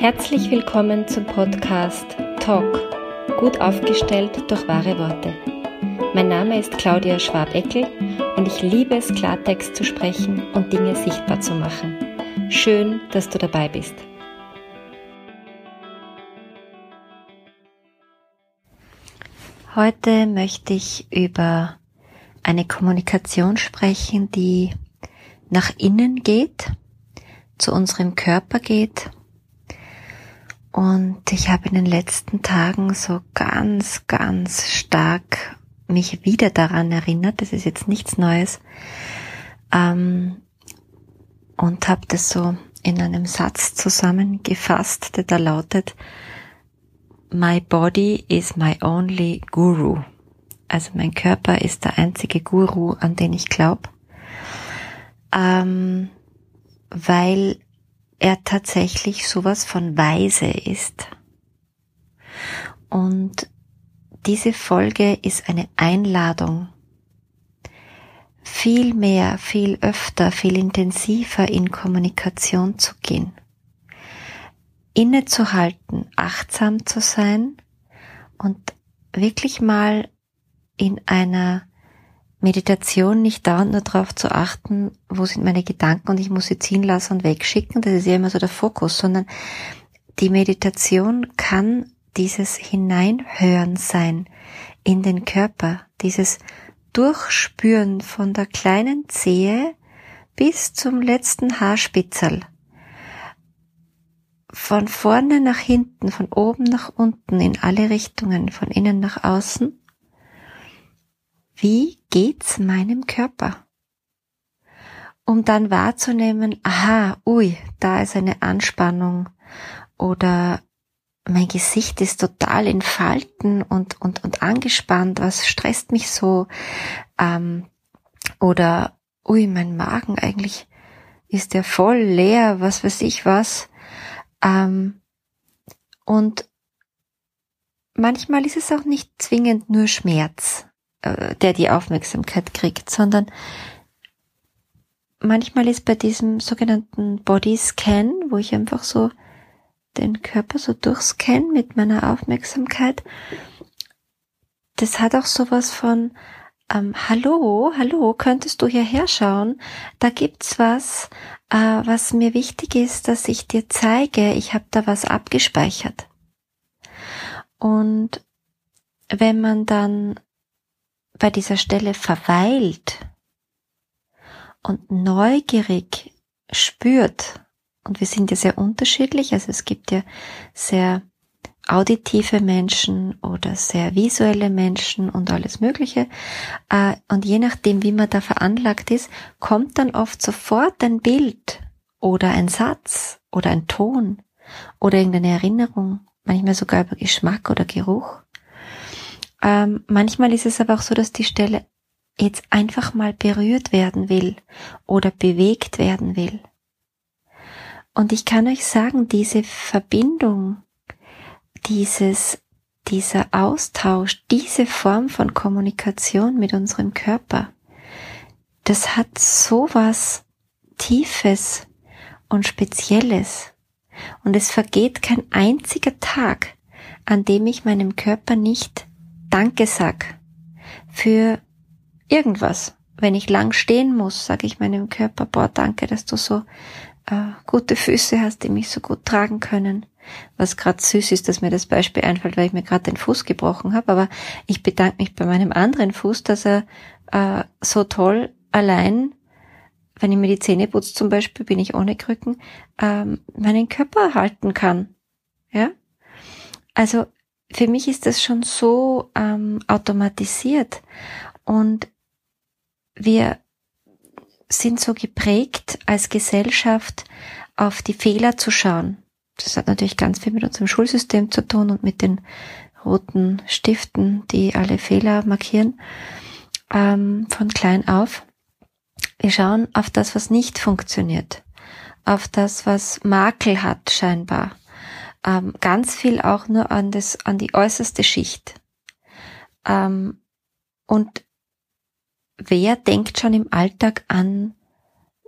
Herzlich willkommen zum Podcast Talk, gut aufgestellt durch wahre Worte. Mein Name ist Claudia Schwabeckel und ich liebe es, Klartext zu sprechen und Dinge sichtbar zu machen. Schön, dass du dabei bist. Heute möchte ich über eine Kommunikation sprechen, die nach innen geht, zu unserem Körper geht und ich habe in den letzten Tagen so ganz, ganz stark mich wieder daran erinnert, das ist jetzt nichts Neues, ähm, und habe das so in einem Satz zusammengefasst, der da lautet, My body is my only guru. Also mein Körper ist der einzige Guru, an den ich glaube, ähm, weil er tatsächlich sowas von weise ist. Und diese Folge ist eine Einladung, viel mehr, viel öfter, viel intensiver in Kommunikation zu gehen, innezuhalten, achtsam zu sein und wirklich mal in einer Meditation nicht dauernd nur darauf zu achten, wo sind meine Gedanken und ich muss sie ziehen lassen und wegschicken, das ist ja immer so der Fokus, sondern die Meditation kann dieses Hineinhören sein in den Körper, dieses Durchspüren von der kleinen Zehe bis zum letzten Haarspitzel. Von vorne nach hinten, von oben nach unten, in alle Richtungen, von innen nach außen wie geht's meinem Körper? Um dann wahrzunehmen, aha, ui, da ist eine Anspannung oder mein Gesicht ist total in Falten und, und, und angespannt, was stresst mich so? Ähm, oder, ui, mein Magen eigentlich ist ja voll leer, was weiß ich was. Ähm, und manchmal ist es auch nicht zwingend nur Schmerz. Äh, der die Aufmerksamkeit kriegt, sondern manchmal ist bei diesem sogenannten Body Scan, wo ich einfach so den Körper so durchscan mit meiner Aufmerksamkeit, das hat auch sowas von ähm, Hallo, hallo, könntest du hierher schauen? Da gibt's was, äh, was mir wichtig ist, dass ich dir zeige. Ich habe da was abgespeichert. Und wenn man dann bei dieser Stelle verweilt und neugierig spürt, und wir sind ja sehr unterschiedlich, also es gibt ja sehr auditive Menschen oder sehr visuelle Menschen und alles Mögliche. Äh, und je nachdem, wie man da veranlagt ist, kommt dann oft sofort ein Bild oder ein Satz oder ein Ton oder irgendeine Erinnerung, manchmal sogar über Geschmack oder Geruch. Ähm, manchmal ist es aber auch so, dass die Stelle jetzt einfach mal berührt werden will oder bewegt werden will. Und ich kann euch sagen, diese Verbindung, dieses, dieser Austausch, diese Form von Kommunikation mit unserem Körper, das hat sowas Tiefes und Spezielles. Und es vergeht kein einziger Tag, an dem ich meinem Körper nicht Danke sag für irgendwas. Wenn ich lang stehen muss, sage ich meinem Körper, boah, danke, dass du so äh, gute Füße hast, die mich so gut tragen können. Was gerade süß ist, dass mir das Beispiel einfällt, weil ich mir gerade den Fuß gebrochen habe. Aber ich bedanke mich bei meinem anderen Fuß, dass er äh, so toll allein, wenn ich mir die Zähne putze zum Beispiel, bin ich ohne Krücken, ähm, meinen Körper halten kann. Ja? Also für mich ist das schon so ähm, automatisiert und wir sind so geprägt als Gesellschaft auf die Fehler zu schauen. Das hat natürlich ganz viel mit unserem Schulsystem zu tun und mit den roten Stiften, die alle Fehler markieren, ähm, von klein auf. Wir schauen auf das, was nicht funktioniert, auf das, was Makel hat scheinbar, ähm, ganz viel auch nur an das, an die äußerste Schicht. Ähm, und wer denkt schon im Alltag an,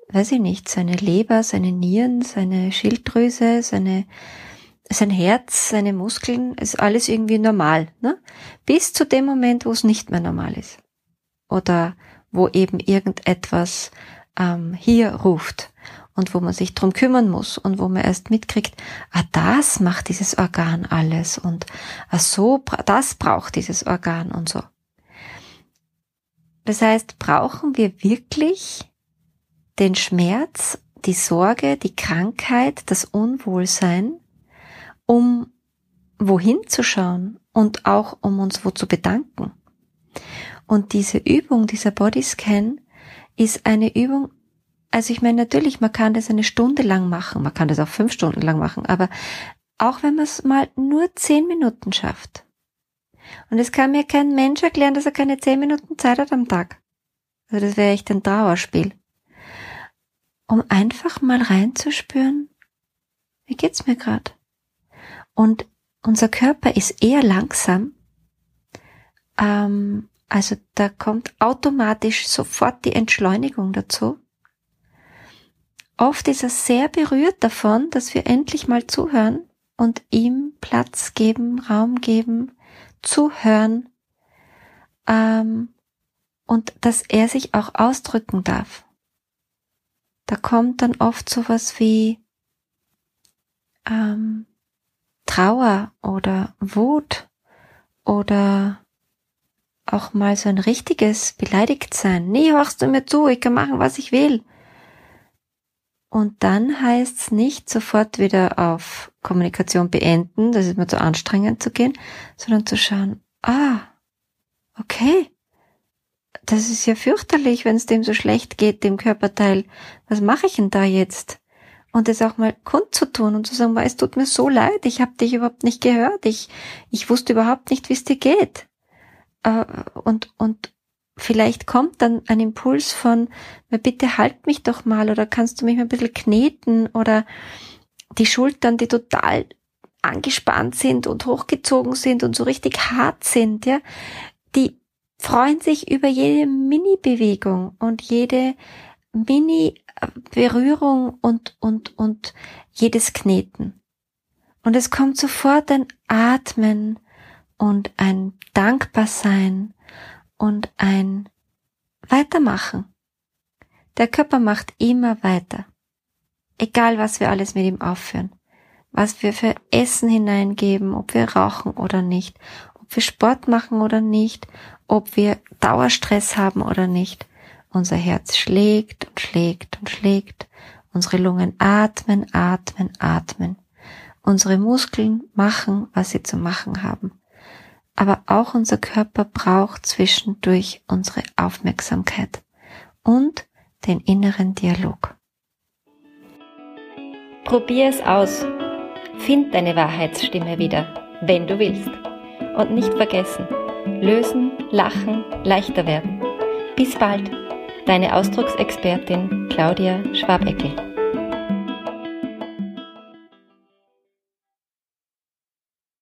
weiß ich nicht, seine Leber, seine Nieren, seine Schilddrüse, seine sein Herz, seine Muskeln, ist alles irgendwie normal, ne? Bis zu dem Moment, wo es nicht mehr normal ist. Oder wo eben irgendetwas ähm, hier ruft und wo man sich drum kümmern muss und wo man erst mitkriegt, ah, das macht dieses Organ alles und ah, so, das braucht dieses Organ und so. Das heißt, brauchen wir wirklich den Schmerz, die Sorge, die Krankheit, das Unwohlsein, um wohin zu schauen und auch um uns wo zu bedanken. Und diese Übung, dieser Bodyscan, ist eine Übung, also ich meine natürlich, man kann das eine Stunde lang machen, man kann das auch fünf Stunden lang machen, aber auch wenn man es mal nur zehn Minuten schafft. Und es kann mir kein Mensch erklären, dass er keine zehn Minuten Zeit hat am Tag. Also das wäre echt ein Trauerspiel. Um einfach mal reinzuspüren, wie geht's mir gerade? Und unser Körper ist eher langsam, ähm, also da kommt automatisch sofort die Entschleunigung dazu. Oft ist er sehr berührt davon, dass wir endlich mal zuhören und ihm Platz geben, Raum geben, zuhören ähm, und dass er sich auch ausdrücken darf. Da kommt dann oft sowas wie ähm, Trauer oder Wut oder auch mal so ein richtiges Beleidigtsein. Nee, hörst du mir zu, ich kann machen, was ich will. Und dann heißt's nicht sofort wieder auf Kommunikation beenden, das ist mir zu anstrengend zu gehen, sondern zu schauen, ah, okay, das ist ja fürchterlich, wenn es dem so schlecht geht, dem Körperteil. Was mache ich denn da jetzt? Und es auch mal kundzutun und zu sagen, es tut mir so leid, ich habe dich überhaupt nicht gehört, ich, ich wusste überhaupt nicht, wie es dir geht äh, und, und vielleicht kommt dann ein Impuls von, bitte halt mich doch mal oder kannst du mich mal ein bisschen kneten oder die Schultern, die total angespannt sind und hochgezogen sind und so richtig hart sind, ja, die freuen sich über jede Mini-Bewegung und jede Mini-Berührung und, und, und jedes Kneten. Und es kommt sofort ein Atmen und ein Dankbarsein und ein Weitermachen. Der Körper macht immer weiter. Egal, was wir alles mit ihm aufführen. Was wir für Essen hineingeben, ob wir rauchen oder nicht, ob wir Sport machen oder nicht, ob wir Dauerstress haben oder nicht. Unser Herz schlägt und schlägt und schlägt. Unsere Lungen atmen, atmen, atmen. Unsere Muskeln machen, was sie zu machen haben aber auch unser Körper braucht zwischendurch unsere Aufmerksamkeit und den inneren Dialog. Probier es aus. Find deine Wahrheitsstimme wieder, wenn du willst. Und nicht vergessen, lösen, lachen, leichter werden. Bis bald, deine Ausdrucksexpertin Claudia Schwabeckel.